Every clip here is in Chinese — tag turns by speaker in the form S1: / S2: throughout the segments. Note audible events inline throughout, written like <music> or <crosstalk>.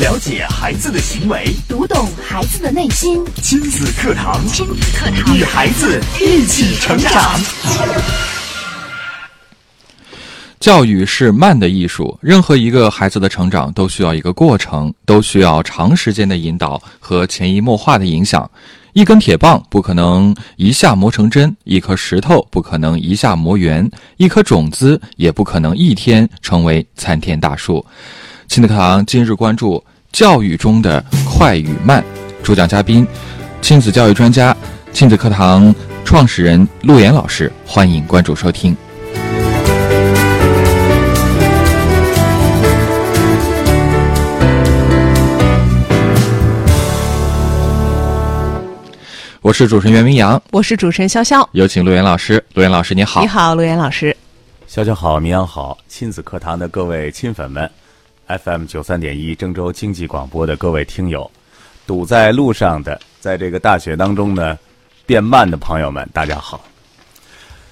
S1: 了解孩子的行为，
S2: 读懂孩子的内心。
S1: 亲子课堂，
S2: 亲子课堂，
S1: 与孩子一起成长。
S3: 教育是慢的艺术，任何一个孩子的成长都需要一个过程，都需要长时间的引导和潜移默化的影响。一根铁棒不可能一下磨成针，一颗石头不可能一下磨圆，一颗种子也不可能一天成为参天大树。亲子课堂今日关注教育中的快与慢，主讲嘉宾亲子教育专家、亲子课堂创始人陆岩老师，欢迎关注收听。我是主持人袁明阳，
S4: 我是主持人潇潇，
S3: 有请陆岩老师。陆岩老师，你好。
S4: 你好，陆岩老师。
S5: 潇潇好，明阳好，亲子课堂的各位亲粉们，FM 九三点一郑州经济广播的各位听友，堵在路上的，在这个大雪当中呢，变慢的朋友们，大家好。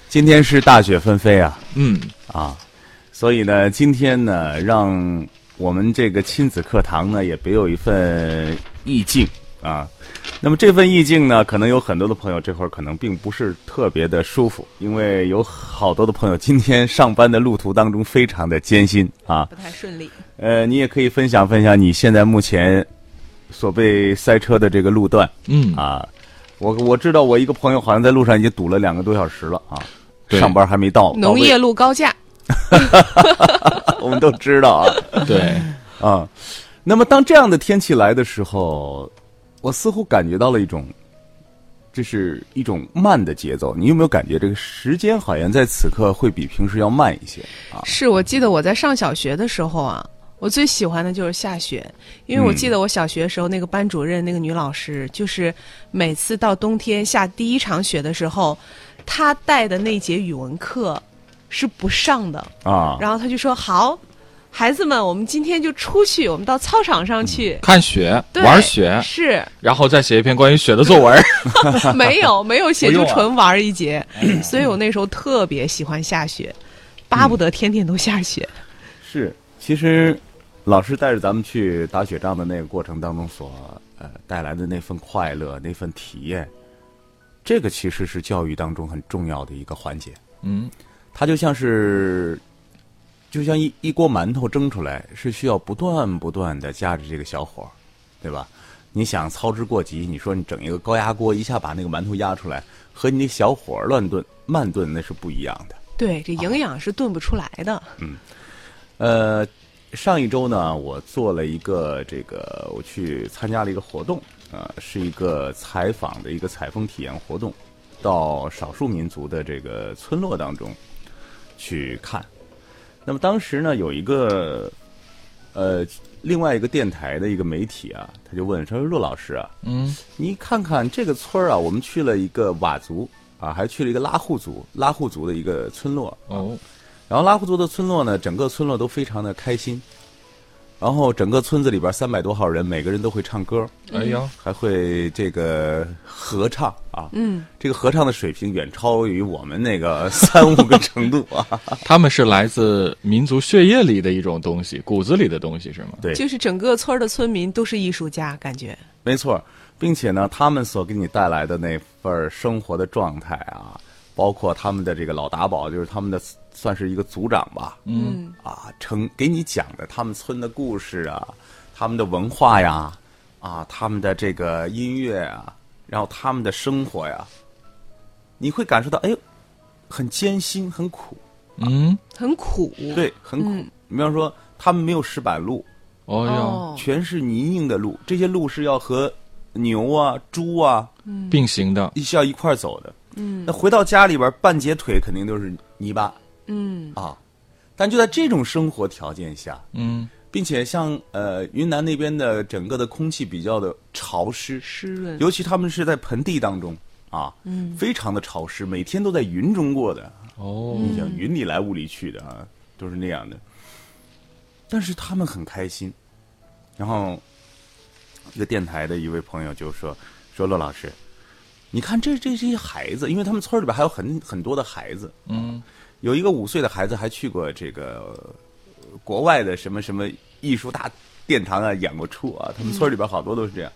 S5: 今天是大雪纷飞啊，
S3: 嗯
S5: 啊，所以呢，今天呢，让我们这个亲子课堂呢，也别有一份意境啊。那么这份意境呢，可能有很多的朋友这会儿可能并不是特别的舒服，因为有好多的朋友今天上班的路途当中非常的艰辛啊，
S4: 不太顺利。
S5: 呃，你也可以分享分享你现在目前所被塞车的这个路段，
S3: 嗯
S5: 啊，我我知道我一个朋友好像在路上已经堵了两个多小时了啊，上班还没到，
S4: 农业路高架 <laughs> <laughs>
S5: 我们都知道啊。
S3: 对，
S5: 啊，那么当这样的天气来的时候，我似乎感觉到了一种，这是一种慢的节奏。你有没有感觉这个时间好像在此刻会比平时要慢一些啊？
S4: 是我记得我在上小学的时候啊，我最喜欢的就是下雪，因为我记得我小学时候那个班主任那个女老师，就是每次到冬天下第一场雪的时候，她带的那节语文课是不上的，
S5: 啊，
S4: 然后她就说好。孩子们，我们今天就出去，我们到操场上去。
S3: 看雪、玩雪，
S4: 是。
S3: 然后再写一篇关于雪的作文。<laughs>
S4: 没有没有写
S3: 不用啊。
S4: 出纯玩一节，所以我那时候特别喜欢下雪，巴不得天天都下雪。
S5: 是，其实老师带着咱们去打雪仗的那个过程当中所呃带来的那份快乐、那份体验，这个其实是教育当中很重要的一个环节。
S3: 嗯，
S5: 它就像是，就像一一锅馒头蒸出来，是需要不断不断的加着这个小火，对吧？你想操之过急，你说你整一个高压锅，一下把那个馒头压出来，和你那小火乱炖、慢炖那是不一样的。
S4: 对，这营养是炖不出来的。
S5: 嗯呃，上一周呢，我做了一个这个，我去参加了一个活动，呃，是一个采访的一个采风体验活动，到少数民族的这个村落当中去看。那么当时呢，有一个呃，另外一个电台的一个媒体啊，他就问说：“陆老师啊，
S3: 嗯，
S5: 你看看这个村儿啊，我们去了一个佤族啊，还去了一个拉祜族，拉祜族的一个村落。
S3: 哦，
S5: 然后拉祜族的村落呢，整个村落都非常的开心。然后整个村子里边三百多号人，每个人都会唱歌，
S3: 哎呀，
S5: 还会这个合唱啊。
S4: 嗯，
S5: 这个合唱的水平远超于我们那个 <laughs> 三五个程度啊。<laughs>
S3: 他们是来自民族血液里的一种东西，骨子里的东西是吗？
S5: 对，
S4: 就是整个村的村民都是艺术家，感觉。
S5: 没错，并且呢，他们所给你带来的那份生活的状态啊，包括他们的这个老达宝，就是他们的算是一个族长吧，
S4: 嗯，
S5: 啊，成给你讲的他们村的故事啊，他们的文化呀，啊，他们的这个音乐啊，然后他们的生活呀，你会感受到，哎呦，很艰辛，很苦，
S3: 嗯，
S4: 很苦。
S5: 对，很苦。
S4: 嗯。
S5: 你比方说，他们没有石板路，
S3: 哦哟，
S4: 哦，
S5: 全是泥泞的路，这些路是要和牛啊、猪啊
S3: 并行的，
S5: 是要一块儿走的。嗯，那回到家里边，半截腿肯定都是泥巴
S4: 嗯，
S5: 啊。但就在这种生活条件下，
S3: 嗯，
S5: 并且像呃云南那边的整个的空气比较的潮湿，
S4: 湿润。
S5: 尤其他们是在盆地当中啊，嗯，非常的潮湿，每天都在云中过的。
S3: 哦，
S5: 你想云里来雾里去的啊，都是那样的。但是他们很开心。然后，一个电台的一位朋友就说：“说骆老师，你看这这这些孩子，因为他们村里边还有很很多的孩子，
S3: 嗯，
S5: 有一个五岁的孩子还去过这个呃国外的什么什么艺术大殿堂啊演过出啊，他们村里边好多都是这样。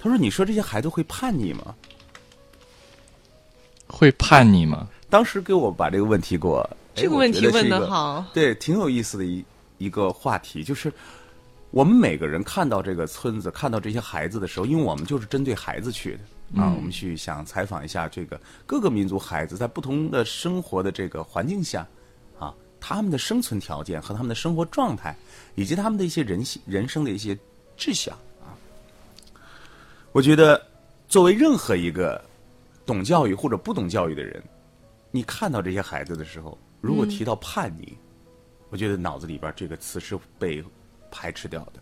S5: 他说：“你说这些孩子会叛逆吗？
S3: 会叛逆吗？”
S5: 当时给我把这个问题给我，
S4: 这个问题问
S5: 的
S4: 的好，
S5: 对，挺有意思的一一个话题，就是我们每个人看到这个村子，看到这些孩子的时候，因为我们就是针对孩子去的啊，我们去想采访一下这个各个民族孩子在不同的生活的这个环境下啊，他们的生存条件和他们的生活状态，以及他们的一些人性人生的一些志向啊。我觉得，作为任何一个懂教育或者不懂教育的人。你看到这些孩子的时候，如果提到叛逆，我觉得脑子里边这个词是被排斥掉的。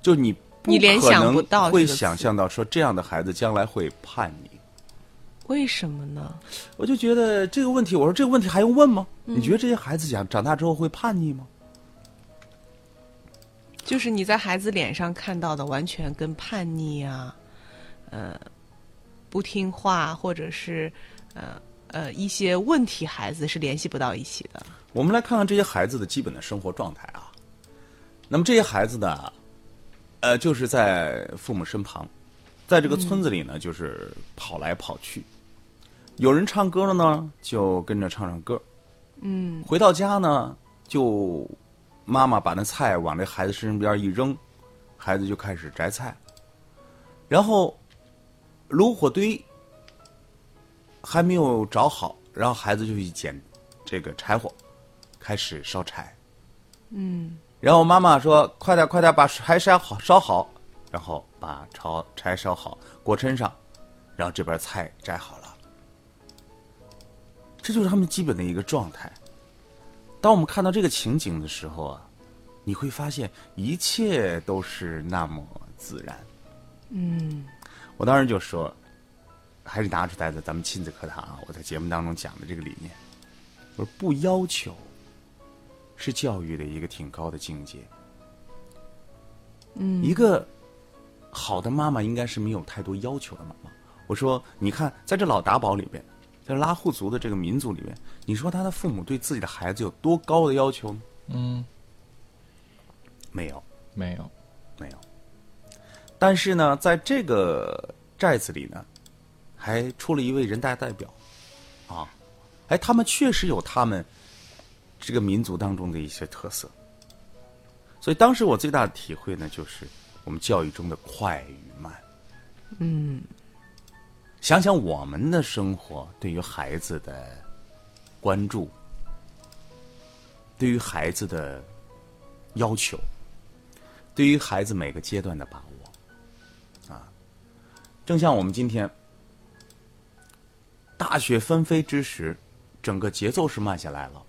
S5: 就你
S4: 你联想不到
S5: 会想象到说这样的孩子将来会叛逆，
S4: 为什么呢？
S5: 我就觉得这个问题，我说这个问题还用问吗？你觉得这些孩子长长大之后会叛逆吗？
S4: 就是你在孩子脸上看到的，完全跟叛逆啊，呃，不听话，或者是呃。呃，一些问题孩子是联系不到一起的。
S5: 我们来看看这些孩子的基本的生活状态啊。那么这些孩子呢，呃，就是在父母身旁，在这个村子里呢，就是跑来跑去。有人唱歌了呢，就跟着唱唱歌。
S4: 嗯。
S5: 回到家呢，就妈妈把那菜往这孩子身边一扔，孩子就开始摘菜。然后炉火堆。还没有着好，然后孩子就去捡这个柴火，开始烧柴。
S4: 嗯。
S5: 然后妈妈说：“快点，快点，把柴烧好，烧好。”然后把柴柴烧好，锅抻上，然后这边菜摘好了。这就是他们基本的一个状态。当我们看到这个情景的时候啊，你会发现一切都是那么自然。
S4: 嗯。
S5: 我当时就说。还是拿出来的咱们亲子课堂啊！我在节目当中讲的这个理念，我说不要求，是教育的一个挺高的境界。
S4: 嗯，
S5: 一个好的妈妈应该是没有太多要求的妈妈。我说，你看，在这老达堡里边，在拉祜族的这个民族里面，你说他的父母对自己的孩子有多高的要求呢？
S3: 嗯，
S5: 没有，
S3: 没有，
S5: 没有。但是呢，在这个寨子里呢。还出了一位人大代表，啊，哎，他们确实有他们这个民族当中的一些特色，所以当时我最大的体会呢，就是我们教育中的快与慢。
S4: 嗯，
S5: 想想我们的生活对于孩子的关注，对于孩子的要求，对于孩子每个阶段的把握，啊，正像我们今天。大雪纷飞之时，整个节奏是慢下来了。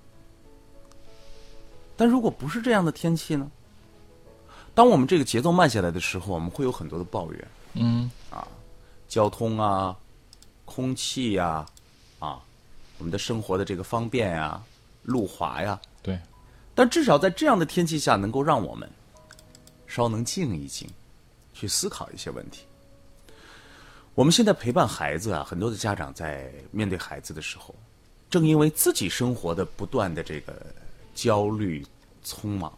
S5: 但如果不是这样的天气呢？当我们这个节奏慢下来的时候，我们会有很多的抱怨。
S3: 嗯，
S5: 啊，交通啊，空气呀，啊，我们的生活的这个方便呀，路滑呀。
S3: 对。
S5: 但至少在这样的天气下，能够让我们稍能静一静，去思考一些问题。我们现在陪伴孩子啊，很多的家长在面对孩子的时候，正因为自己生活的不断的这个焦虑、匆忙，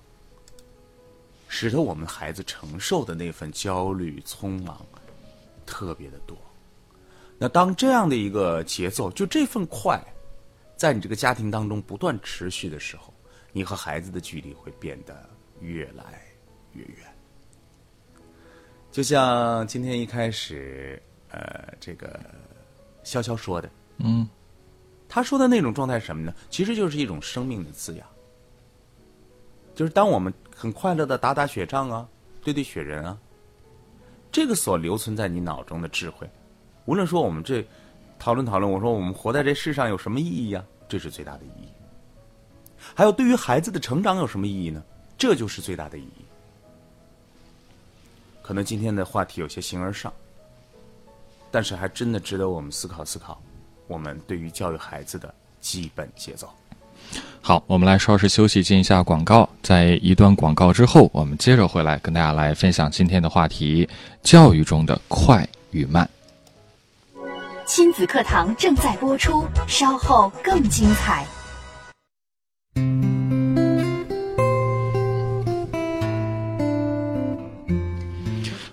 S5: 使得我们孩子承受的那份焦虑、匆忙特别的多。那当这样的一个节奏，就这份快，在你这个家庭当中不断持续的时候，你和孩子的距离会变得越来越远。就像今天一开始。呃，这个潇潇说的，
S3: 嗯，
S5: 他说的那种状态是什么呢？其实就是一种生命的滋养，就是当我们很快乐的打打雪仗啊，堆堆雪人啊，这个所留存在你脑中的智慧，无论说我们这讨论讨论，我说我们活在这世上有什么意义啊？这是最大的意义。还有对于孩子的成长有什么意义呢？这就是最大的意义。可能今天的话题有些形而上。但是还真的值得我们思考思考，我们对于教育孩子的基本节奏。
S3: 好，我们来稍事休息，进一下广告。在一段广告之后，我们接着回来跟大家来分享今天的话题：教育中的快与慢。
S2: 亲子课堂正在播出，稍后更精彩。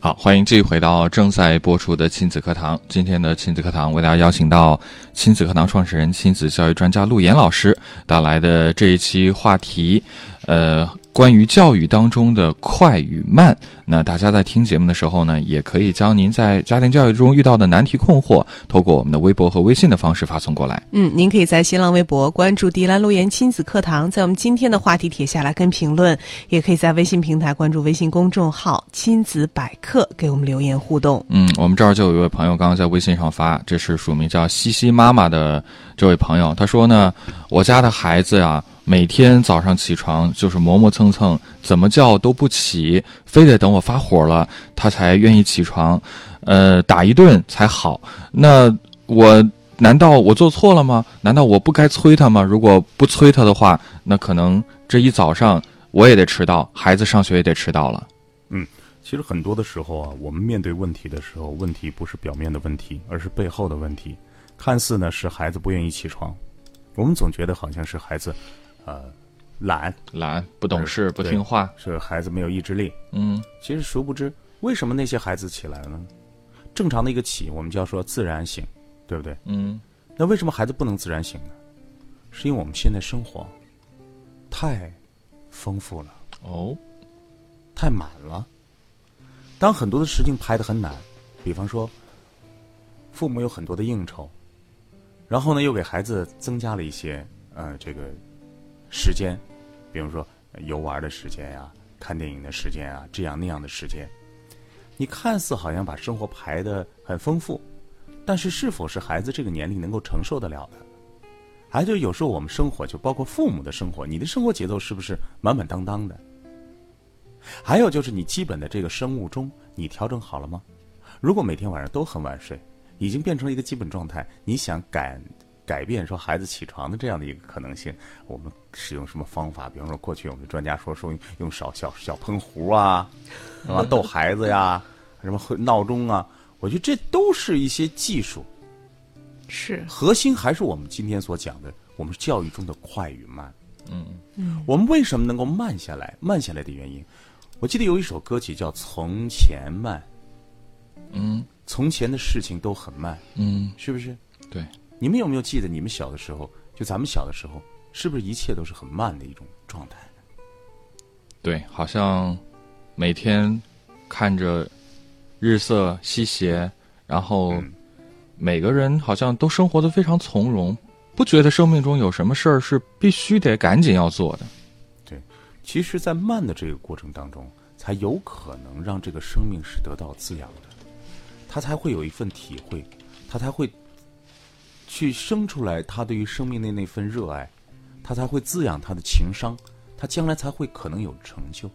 S3: 好，欢迎继续回到正在播出的亲子课堂。今天的亲子课堂为大家邀请到亲子课堂创始人、亲子教育专家陆岩老师带来的这一期话题，呃。关于教育当中的快与慢，那大家在听节目的时候呢，也可以将您在家庭教育中遇到的难题困惑，透过我们的微博和微信的方式发送过来。
S4: 嗯，您可以在新浪微博关注“迪兰路言亲子课堂”，在我们今天的话题帖下来跟评论，也可以在微信平台关注微信公众号“亲子百科”给我们留言互动。
S3: 嗯，我们这儿就有一位朋友刚刚在微信上发，这是署名叫西西妈妈的这位朋友，他说呢，我家的孩子呀。每天早上起床就是磨磨蹭蹭，怎么叫都不起，非得等我发火了，他才愿意起床，呃，打一顿才好。那我难道我做错了吗？难道我不该催他吗？如果不催他的话，那可能这一早上我也得迟到，孩子上学也得迟到了。
S5: 嗯，其实很多的时候啊，我们面对问题的时候，问题不是表面的问题，而是背后的问题。看似呢是孩子不愿意起床，我们总觉得好像是孩子。呃，懒
S3: 懒不懂事不听话，
S5: 是孩子没有意志力。
S3: 嗯，
S5: 其实殊不知，为什么那些孩子起来了呢？正常的一个起，我们就要说自然醒，对不对？
S3: 嗯，
S5: 那为什么孩子不能自然醒呢？是因为我们现在生活太丰富了
S3: 哦，
S5: 太满了。当很多的事情排得很难，比方说，父母有很多的应酬，然后呢，又给孩子增加了一些。呃，这个时间，比如说游玩的时间呀，看电影的时间啊，这样那样的时间，你看似好像把生活排的很丰富，但是是否是孩子这个年龄能够承受得了的？还就有时候我们生活，就包括父母的生活，你的生活节奏是不是满满当当的？还有就是你基本的这个生物钟，你调整好了吗？如果每天晚上都很晚睡，已经变成了一个基本状态，你想改？改变说孩子起床的这样的一个可能性，我们使用什么方法？比方说，过去我们专家说说用少小小喷壶啊，啊逗孩子呀，<laughs> 什么闹钟啊，我觉得这都是一些技术。
S4: 是
S5: 核心还是我们今天所讲的，我们教育中的快与慢。
S3: 嗯
S4: 嗯，
S5: 我们为什么能够慢下来？慢下来的原因，我记得有一首歌曲叫《从前慢》。
S3: 嗯，
S5: 从前的事情都很慢。
S3: 嗯，
S5: 是不是？
S3: 对。
S5: 你们有没有记得你们小的时候？就咱们小的时候，是不是一切都是很慢的一种状态？
S3: 对，好像每天看着日色西斜，然后每个人好像都生活的非常从容，不觉得生命中有什么事儿是必须得赶紧要做的。
S5: 对，其实，在慢的这个过程当中，才有可能让这个生命是得到滋养的，他才会有一份体会，他才会。去生出来，他对于生命的那份热爱，他才会滋养他的情商，他将来才会可能有成就。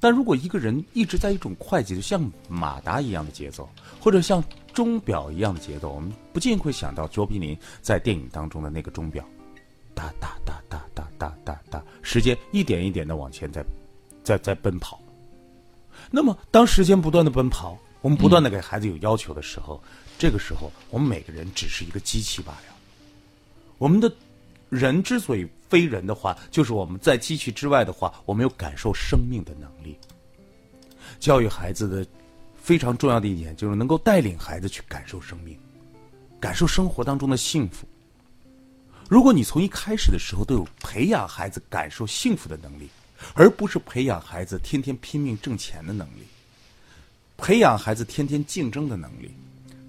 S5: 但如果一个人一直在一种快节奏，像马达一样的节奏，或者像钟表一样的节奏，我们不禁会想到卓别林在电影当中的那个钟表，哒哒哒哒哒哒哒哒，时间一点一点的往前在，在在奔跑。那么，当时间不断的奔跑，我们不断的给孩子有要求的时候。这个时候，我们每个人只是一个机器罢了。我们的人之所以非人的话，就是我们在机器之外的话，我们有感受生命的能力。教育孩子的非常重要的一点，就是能够带领孩子去感受生命，感受生活当中的幸福。如果你从一开始的时候都有培养孩子感受幸福的能力，而不是培养孩子天天拼命挣钱的能力，培养孩子天天竞争的能力。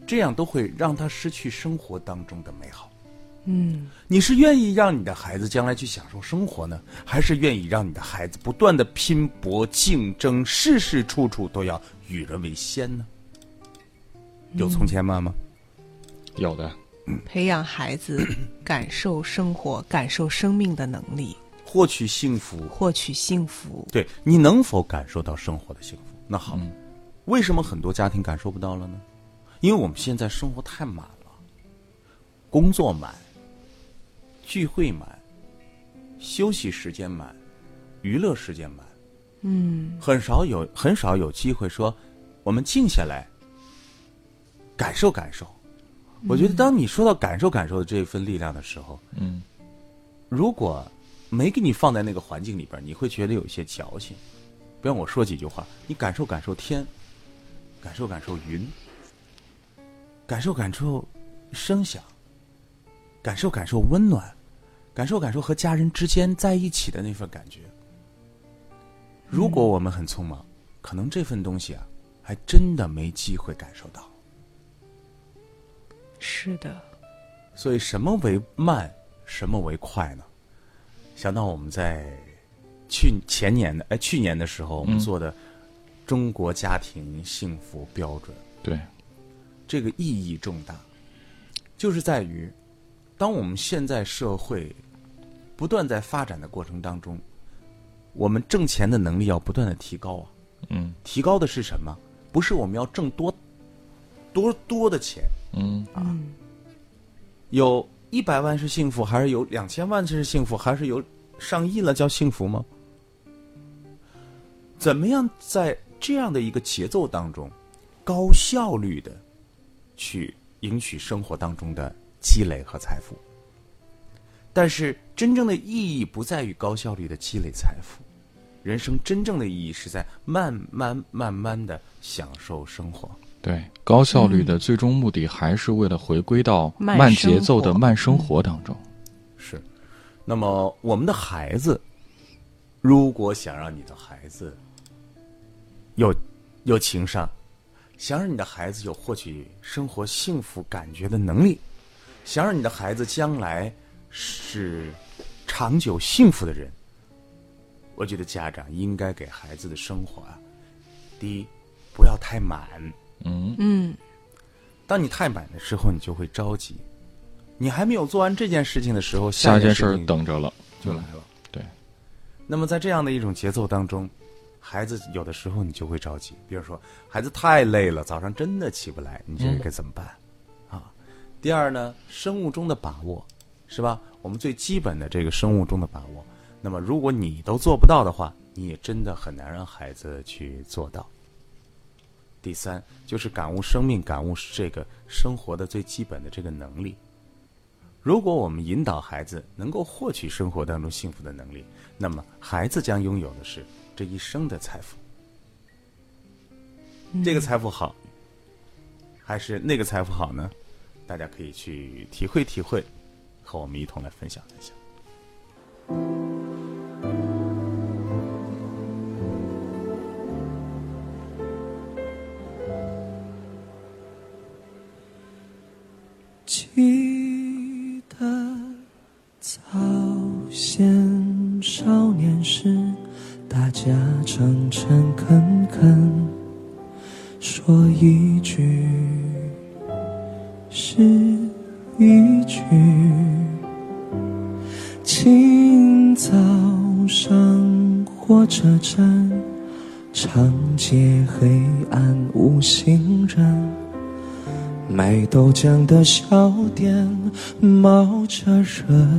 S5: 这样都会让他失去生活当中的美好。
S4: 嗯，
S5: 你是愿意让你的孩子将来去享受生活呢，还是愿意让你的孩子不断的拼搏竞争，事事处处都要与人为先呢？有从前慢吗？
S3: 有的。
S4: 培养孩子感受生活、感受生命的能力，
S5: 获取幸福，
S4: 获取幸福。
S5: 对你能否感受到生活的幸福？那好，为什么很多家庭感受不到了呢？因为我们现在生活太满了，工作满，聚会满，休息时间满，娱乐时间满，
S4: 嗯，
S5: 很少有很少有机会说我们静下来感受感受。我觉得，当你说到感受感受的这一份力量的时候，
S3: 嗯，
S5: 如果没给你放在那个环境里边，你会觉得有一些矫情。比方我说几句话，你感受感受天。感受感受云，感受感受声响，感受感受温暖，感受感受和家人之间在一起的那份感觉。如果我们很匆忙，可能这份东西啊，还真的没机会感受到。
S4: 是的，
S5: 所以什么为慢，什么为快呢？想到我们在去前年的哎去年的时候，我们做的中国家庭幸福标准，
S3: 对，
S5: 这个意义重大，就是在于，当我们现在社会不断在发展的过程当中，我们挣钱的能力要不断的提高啊。
S3: 嗯
S5: 提高的是什么？不是我们要挣多多多的钱，
S3: 嗯啊
S5: 有一百万是幸福，还是有两千万是幸福，还是有上亿了叫幸福吗？怎么样在这样的一个节奏当中，高效率的去赢取生活当中的积累和财富？但是真正的意义不在于高效率的积累财富，人生真正的意义是在慢慢慢慢的享受生活。
S3: 对，高效率的最终目的还是为了回归到
S4: 慢
S3: 慢节奏的慢生活当中。
S5: 是，那么我们的孩子，如果想让你的孩子有有情商，想让你的孩子有获取生活幸福感觉的能力，想让你的孩子将来是长久幸福的人，我觉得家长应该给孩子的生活啊，第一不要太满，
S3: 嗯
S4: 嗯，
S5: 当你太满的时候，你就会着急。你还没有做完这件事情的时候，
S3: 下件事儿
S5: 一件事情
S3: 等着了。
S5: 就来了。
S3: 对，
S5: 那么在这样的一种节奏当中，孩子有的时候你就会着急，比如说孩子太累了，早上真的起不来，你这个该怎么办？啊，第二呢，生物钟的把握，是吧？我们最基本的这个生物钟的把握，那么如果你都做不到的话，你也真的很难让孩子去做到。第三就是感悟生命，感悟是这个生活的最基本的这个能力。如果我们引导孩子能够获取生活当中幸福的能力，那么孩子将拥有的是这一生的财富。这个财富好，还是那个财富好呢？大家可以去体会体会，和我们一同来分享分享。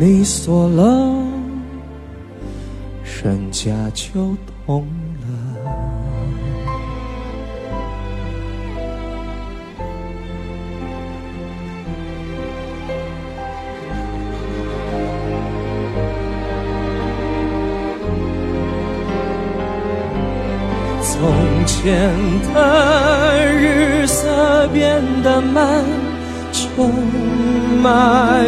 S6: 你锁了，人家就懂了。从前的日色变得慢，车马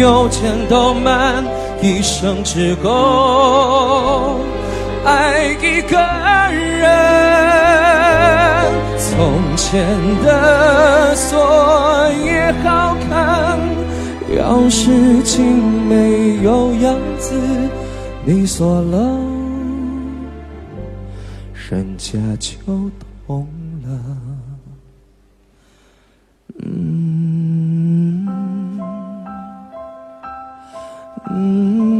S6: 邮件都慢，一生只够爱一个人。从前的锁也好看，钥匙竟没有样子，你锁了。人家就懂了。嗯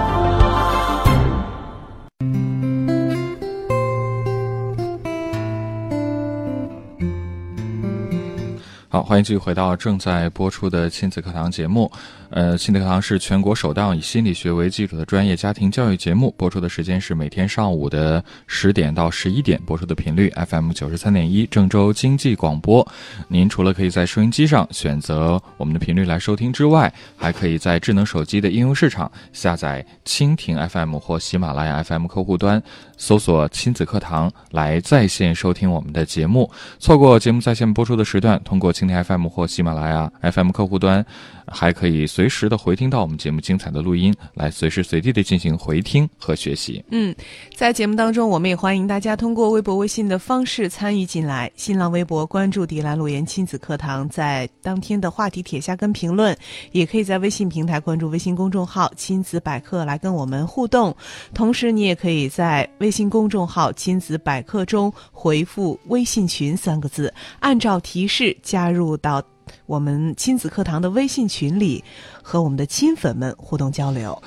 S3: 好，欢迎继续回到正在播出的亲子课堂节目。呃，亲子课堂是全国首档以心理学为基础的专业家庭教育节目，播出的时间是每天上午的十点到十一点，播出的频率 FM 九十三点一，郑州经济广播。您除了可以在收音机上选择我们的频率来收听之外，还可以在智能手机的应用市场下载蜻蜓 FM 或喜马拉雅 FM 客户端，搜索“亲子课堂”来在线收听我们的节目。错过节目在线播出的时段，通过蜻蜓 FM 或喜马拉雅 FM 客户端，还可以随时的回听到我们节目精彩的录音，来随时随地的进行回听和学习。
S4: 嗯，在节目当中，我们也欢迎大家通过微博、微信的方式参与进来。新浪微博关注“迪兰路言亲子课堂”，在当天的话题帖下跟评论，也可以在微信平台关注微信公众号“亲子百科”来跟我们互动。同时，你也可以在微信公众号“亲子百科”中回复“微信群”三个字，按照提示加入到我们亲子课堂的微信群里，和我们的亲粉们互动交流。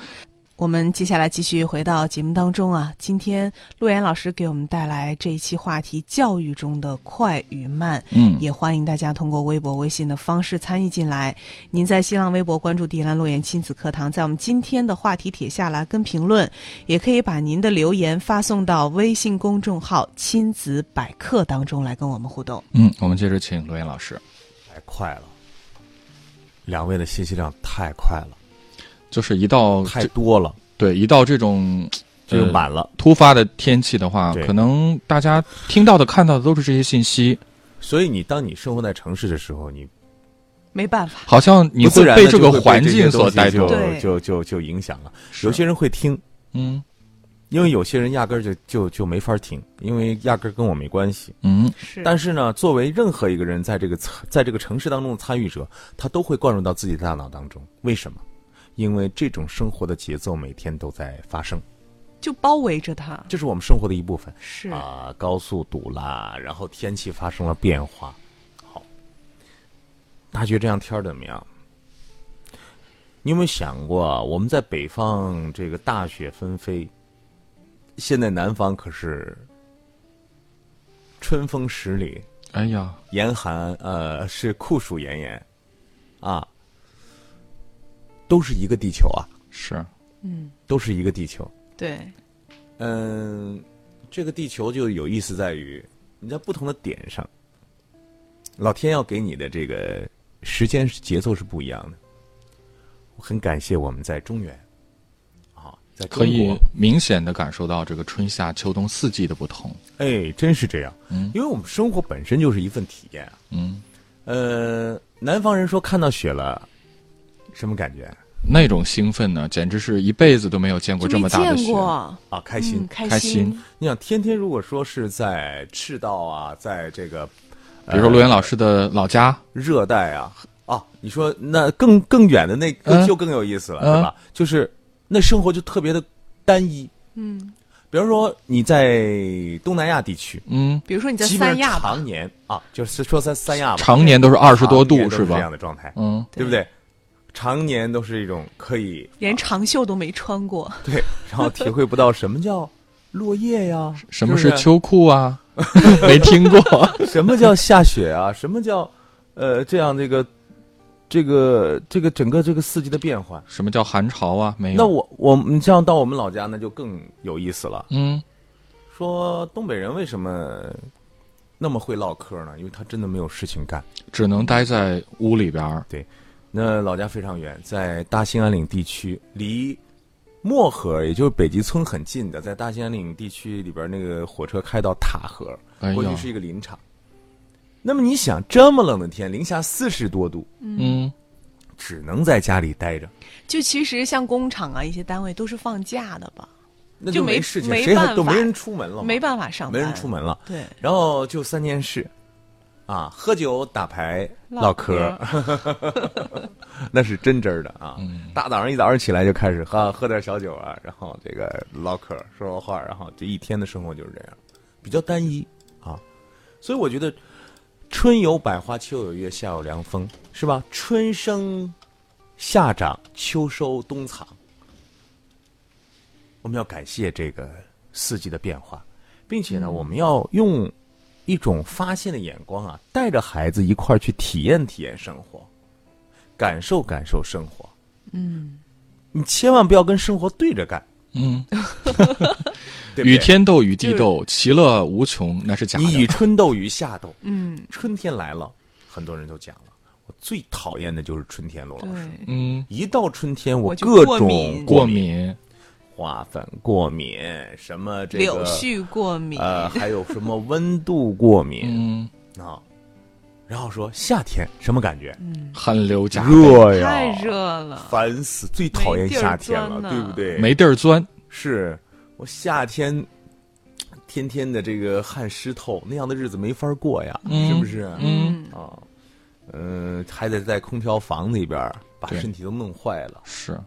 S4: 我们接下来继续回到节目当中啊，今天陆岩老师给我们带来这一期话题：教育中的快与慢。
S3: 嗯
S4: 也欢迎大家通过微博、微信的方式参与进来。您在新浪微博关注“迪兰陆岩亲子课堂”，在我们今天的话题帖下来跟评论，也可以把您的留言发送到微信公众号“亲子百科”当中来跟我们互动。
S3: 嗯，我们接着请陆岩老师，
S5: 太快了，两位的信息量太快了，
S3: 就是一到
S5: 太多了，
S3: 对一到这种 <tsk>
S5: 就
S3: 呃
S5: 满了。
S3: 突发的天气的话，可能大家听到的、看到的都是这些信息，
S5: 所以你当你生活在城市的时候，你
S4: 没办法，
S3: 好像你
S5: 自
S3: 会被这个环境所带动。
S5: 就就就影响了。有些人会听，
S3: 嗯
S5: 因为有些人压根儿就就就没法听，因为压根儿跟我没关系。
S3: 嗯
S4: 是
S5: 但是呢，作为任何一个人在这个在这个城市当中的参与者，他都会灌入到自己的大脑当中。为什么？因为这种生活的节奏每天都在发生，
S4: 就包围着他。
S5: 这是我们生活的一部分。
S4: 是
S5: 啊，高速堵啦，然后天气发生了变化。好，大家觉得这样天儿怎么样？你有没有想过啊，我们在北方这个大雪纷飞，现在南方可是春风十里，
S3: 哎呀，
S5: 严寒，呃，是酷暑炎炎，啊，都是一个地球啊，
S3: 是。
S4: 嗯，
S5: 都是一个地球。
S4: 对，
S5: 嗯，这个地球就有意思在于，你在不同的点上，老天要给你的这个时间节奏是不一样的。我很感谢我们在中原，啊，
S3: 可以，明显的感受到这个春夏秋冬四季的不同。
S5: 哎，真是这样。
S3: 嗯
S5: 因为我们生活本身就是一份体验啊。
S3: 嗯，
S5: 呃，南方人说看到雪了，什么感觉
S3: 那种兴奋呢，简直是一辈子都没有见过这么大的雪。
S5: 啊？开心。
S4: 嗯开
S3: 开心
S5: 你想，天天如果说是在赤道啊，在这个，
S3: 比如说陆岩老师的老家，
S5: 热带啊，啊，你说那更更远的那
S3: 个
S5: 就更有意思了，
S3: 嗯
S5: 对吧？就是那生活就特别的单一。
S4: 嗯，
S5: 比如说你在东南亚地区，
S3: 嗯，
S4: 比如说你在三亚吧，
S5: 常年啊，就是说在三亚吧，
S3: 常年都是二十多度
S5: 是吧这样？的状态，
S3: 嗯，
S5: 对不对？常年都是一种可以
S4: 连长袖都没穿过。
S5: 对，然后体会不到什么叫 <laughs> 落叶呀，
S3: 什么
S5: 是
S3: 秋裤啊？<laughs> 没听过。
S5: 什么叫下雪啊？什么叫呃这样这个这个这个整个这个四季的变换？
S3: 什么叫寒潮啊？没有。
S5: 那我我们这样到我们老家那就更有意思了。
S3: 嗯，
S5: 说东北人为什么那么会唠嗑呢？因为他真的没有事情干。
S3: 只能待在屋里边儿。
S5: 那老家非常远，在大兴安岭地区，离漠河也就是北极村很近的，在大兴安岭地区里边，那个火车开到塔河，过去是一个林场。那么你想，这么冷的天，零下四十多度，
S3: 嗯，
S5: 只能在家里待着，
S4: 就其实像工厂啊，一些单位都是放假的吧，
S5: 那
S4: 就没
S5: 没事情，谁还
S4: 没办法
S5: 都没人出门了，
S4: 没办法上班，
S5: 没人出门了。
S4: 对，
S5: 然后就三件事：啊，喝酒打牌
S4: 唠
S5: 唠嗑，<laughs> 那是真真的啊！大早上一早上起来就开始喝喝点小酒啊，然后这个唠嗑说说话，然后这一天的生活就是这样，比较单一啊。所以我觉得春有百花，秋有月，夏有凉风，是吧？春生夏长，秋收冬藏。我们要感谢这个四季的变化，并且呢，我们要用一种发现的眼光啊，带着孩子一块儿去体验体验生活，感受感受生活。
S4: 嗯，
S5: 你千万不要跟生活对着干，
S3: 嗯，<laughs>
S5: 对不对？
S3: 与天斗，与地斗，其乐无穷，那是假的。
S5: 你与。春斗，与夏斗。<laughs>
S4: 嗯，
S5: 春天来了，很多人都讲了，我最讨厌的就是春天，罗老师。
S3: 嗯，
S5: 一到春天，我各种
S4: 过敏。
S5: 花粉过敏，什么这个
S4: 柳絮过敏，
S5: 呃，还有什么温度过敏。
S3: 嗯，
S5: 啊？然后说夏天什么感觉？
S3: 汗流浃背，
S5: 热呀，
S4: 太热了。
S5: 烦死！最讨厌夏天了，对不对？
S3: 没地儿钻。
S5: 是我夏天天天的这个汗湿透，那样的日子没法过呀，
S3: 嗯
S5: 是不是？
S4: 嗯，
S5: 啊，嗯、还得在空调房里边把身体都弄坏了。
S3: 是，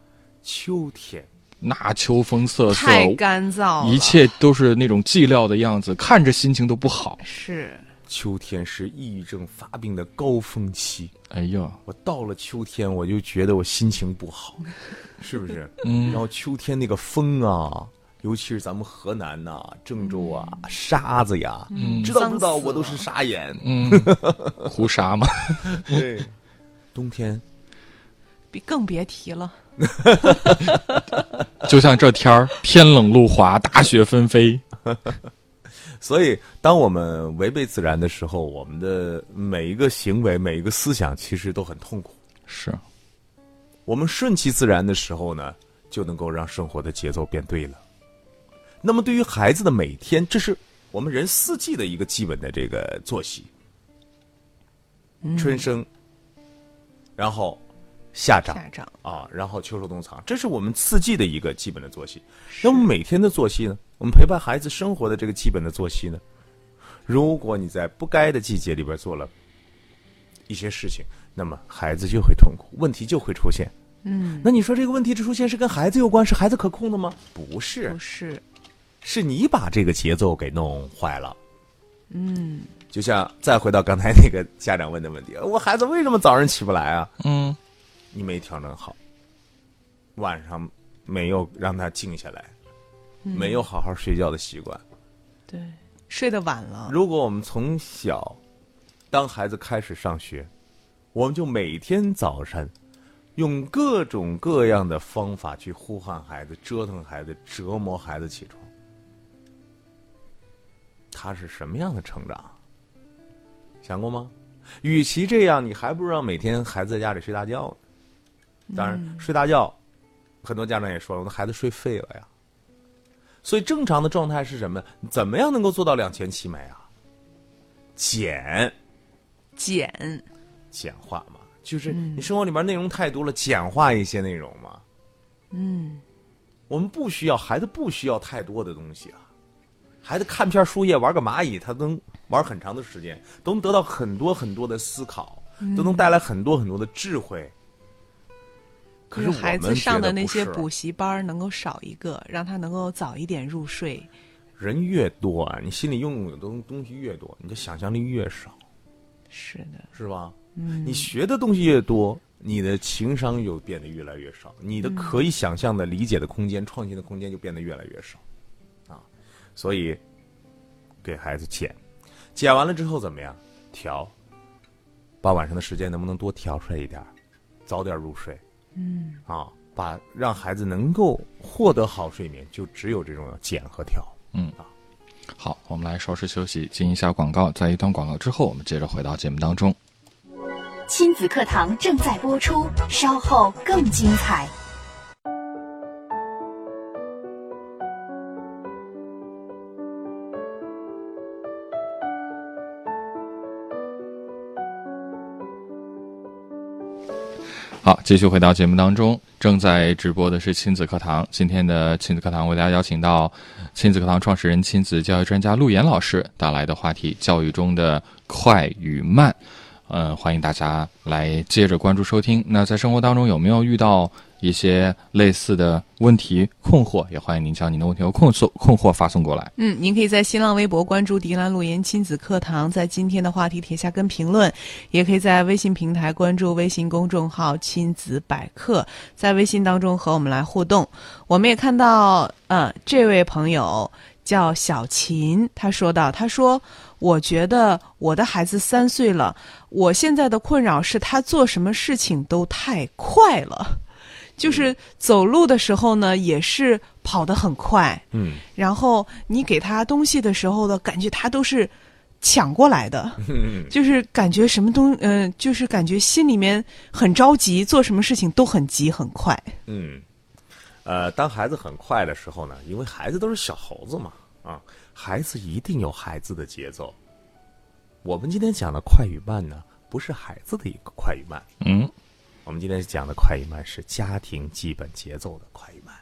S5: 秋天，
S3: 那秋风瑟瑟，
S4: 太干燥，
S3: 一切都是那种寂寥的样子，看着心情都不好。
S4: 是
S5: 秋天是抑郁症发病的高峰期。
S3: 哎呀，
S5: 我到了秋天，我就觉得我心情不好，<laughs> 是不是？
S3: 嗯
S5: 然后秋天那个风啊，尤其是咱们河南呐、郑州啊，沙子呀，
S3: 嗯
S5: 知道不知道？我都是
S4: 了
S5: 沙眼。
S3: 嗯，<laughs> 胡啥嘛？
S5: 对，<laughs> 冬天
S4: 别更别提了。
S3: 就像这天儿，天冷路滑，大雪纷飞。
S5: 所以，当我们违背自然的时候，我们的每一个行为、每一个思想，其实都很痛苦。
S3: 是，
S5: 我们顺其自然的时候呢，就能够让生活的节奏变对了。那么，对于孩子的每天，这是我们人四季的一个基本的这个作息。春生，然后夏长，
S4: 夏长
S5: 啊，然后秋收冬藏，这是我们四季的一个基本的作息。那么每天的作息呢？我们陪伴孩子生活的这个基本的作息呢？如果你在不该的季节里边做了一些事情，那么孩子就会痛苦，问题就会出现。
S4: 嗯，
S5: 那你说这个问题的出现是跟孩子有关，是孩子可控的吗？不是
S4: 不，是，
S5: 是你把这个节奏给弄坏了。
S4: 嗯，
S5: 就像再回到刚才那个家长问的问题，我孩子为什么早上起不来啊？
S3: 嗯，
S5: 你没调整好，晚上没有让他静下来，没有好好睡觉的习惯。
S4: 对，睡得晚了，
S5: 如果我们从小，当孩子开始上学，我们就每天早晨用各种各样的方法去呼唤孩子、折腾孩子、折磨孩子起床，他是什么样的成长？想过吗？与其这样，你还不如让每天孩子在家里睡大觉呢。当然，睡大觉，很多家长也说了，我的孩子睡废了呀。所以正常的状态是什么？怎么样能够做到两全其美啊？简
S4: 简，
S5: 简化嘛，就是你生活里面内容太多了，简化一些内容嘛。
S4: 嗯，
S5: 我们不需要孩子不需要太多的东西啊。孩子看片树叶玩个蚂蚁，他能玩很长的时间，都能得到很多很多的思考，都能带来很多很多的智慧。可是
S4: 孩子上的那些补习班能够少一个，让他能够早一点入睡。
S5: 人越多啊，你心里拥有的东东西越多，你的想象力越少，
S4: 是的，
S5: 是吧？
S4: 嗯，
S5: 你学的东西越多，你的情商就变得越来越少，你的可以想象的、理解的空间、创新的空间就变得越来越少，啊，所以给孩子减，减完了之后怎么样？调，把晚上的时间能不能多调出来一点，早点入睡，
S4: 嗯，
S5: 啊，把让孩子能够获得好睡眠，就只有这种减和调。
S3: 嗯啊好，我们来稍事休息，进一下广告。在一段广告之后，我们接着回到节目当中。
S2: 亲子课堂正在播出，稍后更精彩。
S3: 好，继续回到节目当中，正在直播的是亲子课堂。今天的亲子课堂为大家邀请到亲子课堂创始人、亲子教育专家陆岩老师带来的话题：教育中的快与慢。嗯，欢迎大家来接着关注收听。那在生活当中有没有遇到一些类似的问题困惑？也欢迎您将您的问题和困惑困惑发送过来。
S4: 嗯，您可以在新浪微博关注“迪兰路言亲子课堂”，在今天的话题帖下跟评论；也可以在微信平台关注微信公众号“亲子百科”，在微信当中和我们来互动。我们也看到，呃，这位朋友叫小秦，他说到，他说。我觉得我的孩子三岁了，我现在的困扰是他做什么事情都太快了，就是走路的时候呢，也是跑得很快。
S5: 嗯，
S4: 然后你给他东西的时候呢，感觉他都是抢过来的，就是感觉什么东，嗯，就是感觉心里面很着急，做什么事情都很急很快。
S5: 嗯，呃，当孩子很快的时候呢，因为孩子都是小猴子嘛，啊。孩子一定有孩子的节奏。我们今天讲的快与慢呢，不是孩子的一个快与慢。
S3: 嗯，
S5: 我们今天讲的快与慢是家庭基本节奏的快与慢。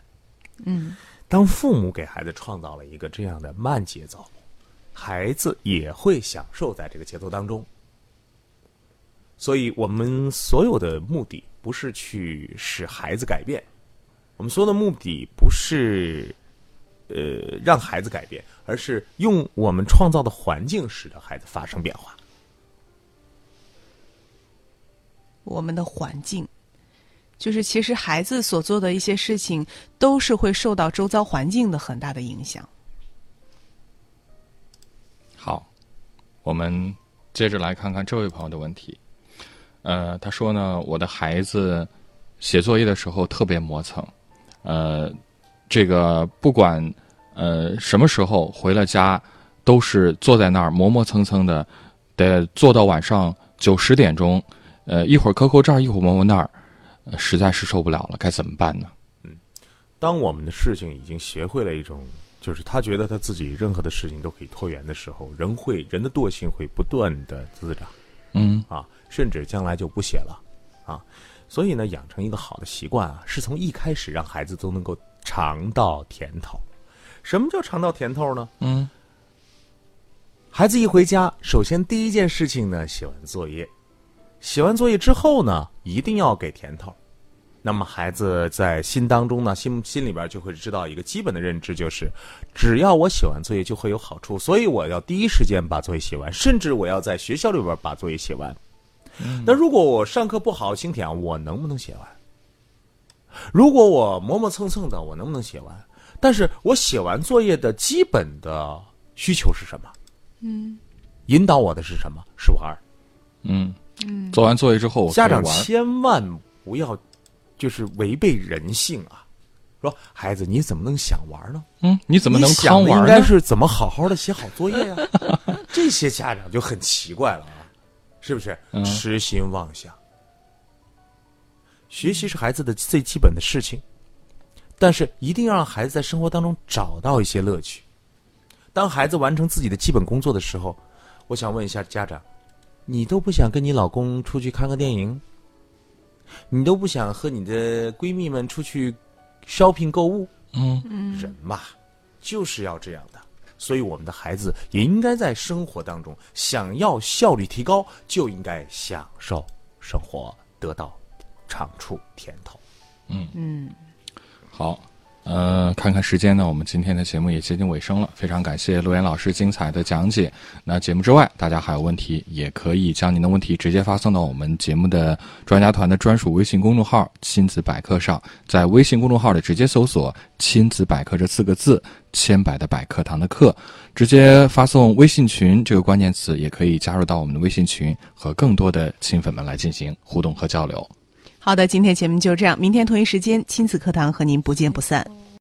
S4: 嗯，
S5: 当父母给孩子创造了一个这样的慢节奏，孩子也会享受在这个节奏当中。所以我们所有的目的不是去使孩子改变，我们所有的目的不是。呃，让孩子改变，而是用我们创造的环境使得孩子发生变化。
S4: 我们的环境，就是其实孩子所做的一些事情，都是会受到周遭环境的很大的影响。
S3: 好，我们接着来看看这位朋友的问题。呃，他说呢，我的孩子写作业的时候特别磨蹭，呃。这个不管呃什么时候回了家，都是坐在那儿磨磨蹭蹭的，得坐到晚上九十点钟，呃一会儿抠抠这儿，一会儿摸摸那儿，实在是受不了了，该怎么办呢？
S5: 嗯，当我们的事情已经学会了一种，就是他觉得他自己任何的事情都可以拖延的时候，人会人的惰性会不断的滋长，
S3: 嗯
S5: 啊，甚至将来就不写了啊。所以呢，养成一个好的习惯啊，是从一开始让孩子都能够。尝到甜头，什么叫尝到甜头呢？
S3: 嗯，
S5: 孩子一回家，首先第一件事情呢，写完作业，写完作业之后呢，一定要给甜头。那么孩子在心当中呢，心心里边就会知道一个基本的认知，就是只要我写完作业就会有好处，所以我要第一时间把作业写完，甚至我要在学校里边把作业写完。那如果我上课不好好听讲，我能不能写完？如果我磨磨蹭蹭的，我能不能写完？但是我写完作业的基本的需求是什么？
S4: 嗯，
S5: 引导我的是什么？是玩儿。
S3: 嗯嗯，做完作业之后，
S5: 家长千万不要就是违背人性啊！说孩子，你怎么能想玩呢？
S3: 嗯，你怎么能
S5: 想
S3: 玩
S5: 应该是怎么好好的写好作业呀？<laughs> 这些家长就很奇怪了啊，是不是？痴心妄想。学习是孩子的最基本的事情，但是一定要让孩子在生活当中找到一些乐趣。当孩子完成自己的基本工作的时候，我想问一下家长：你都不想跟你老公出去看个电影？你都不想和你的闺蜜们出去 shopping 购物？
S3: 嗯，
S5: 人嘛，就是要这样的。所以，我们的孩子也应该在生活当中，想要效率提高，就应该享受生活，得到。长处甜头，
S3: 嗯
S4: 嗯，
S3: 好，呃，看看时间呢，我们今天的节目也接近尾声了。非常感谢陆岩老师精彩的讲解。那节目之外，大家还有问题，也可以将您的问题直接发送到我们节目的专家团的专属微信公众号“亲子百科”上，在微信公众号里直接搜索“亲子百科”这四个字，千百的百课堂的课，直接发送微信群这个关键词，也可以加入到我们的微信群，和更多的亲粉们来进行互动和交流。
S4: 好的，今天节目就这样。明天同一时间，亲子课堂和您不见不散。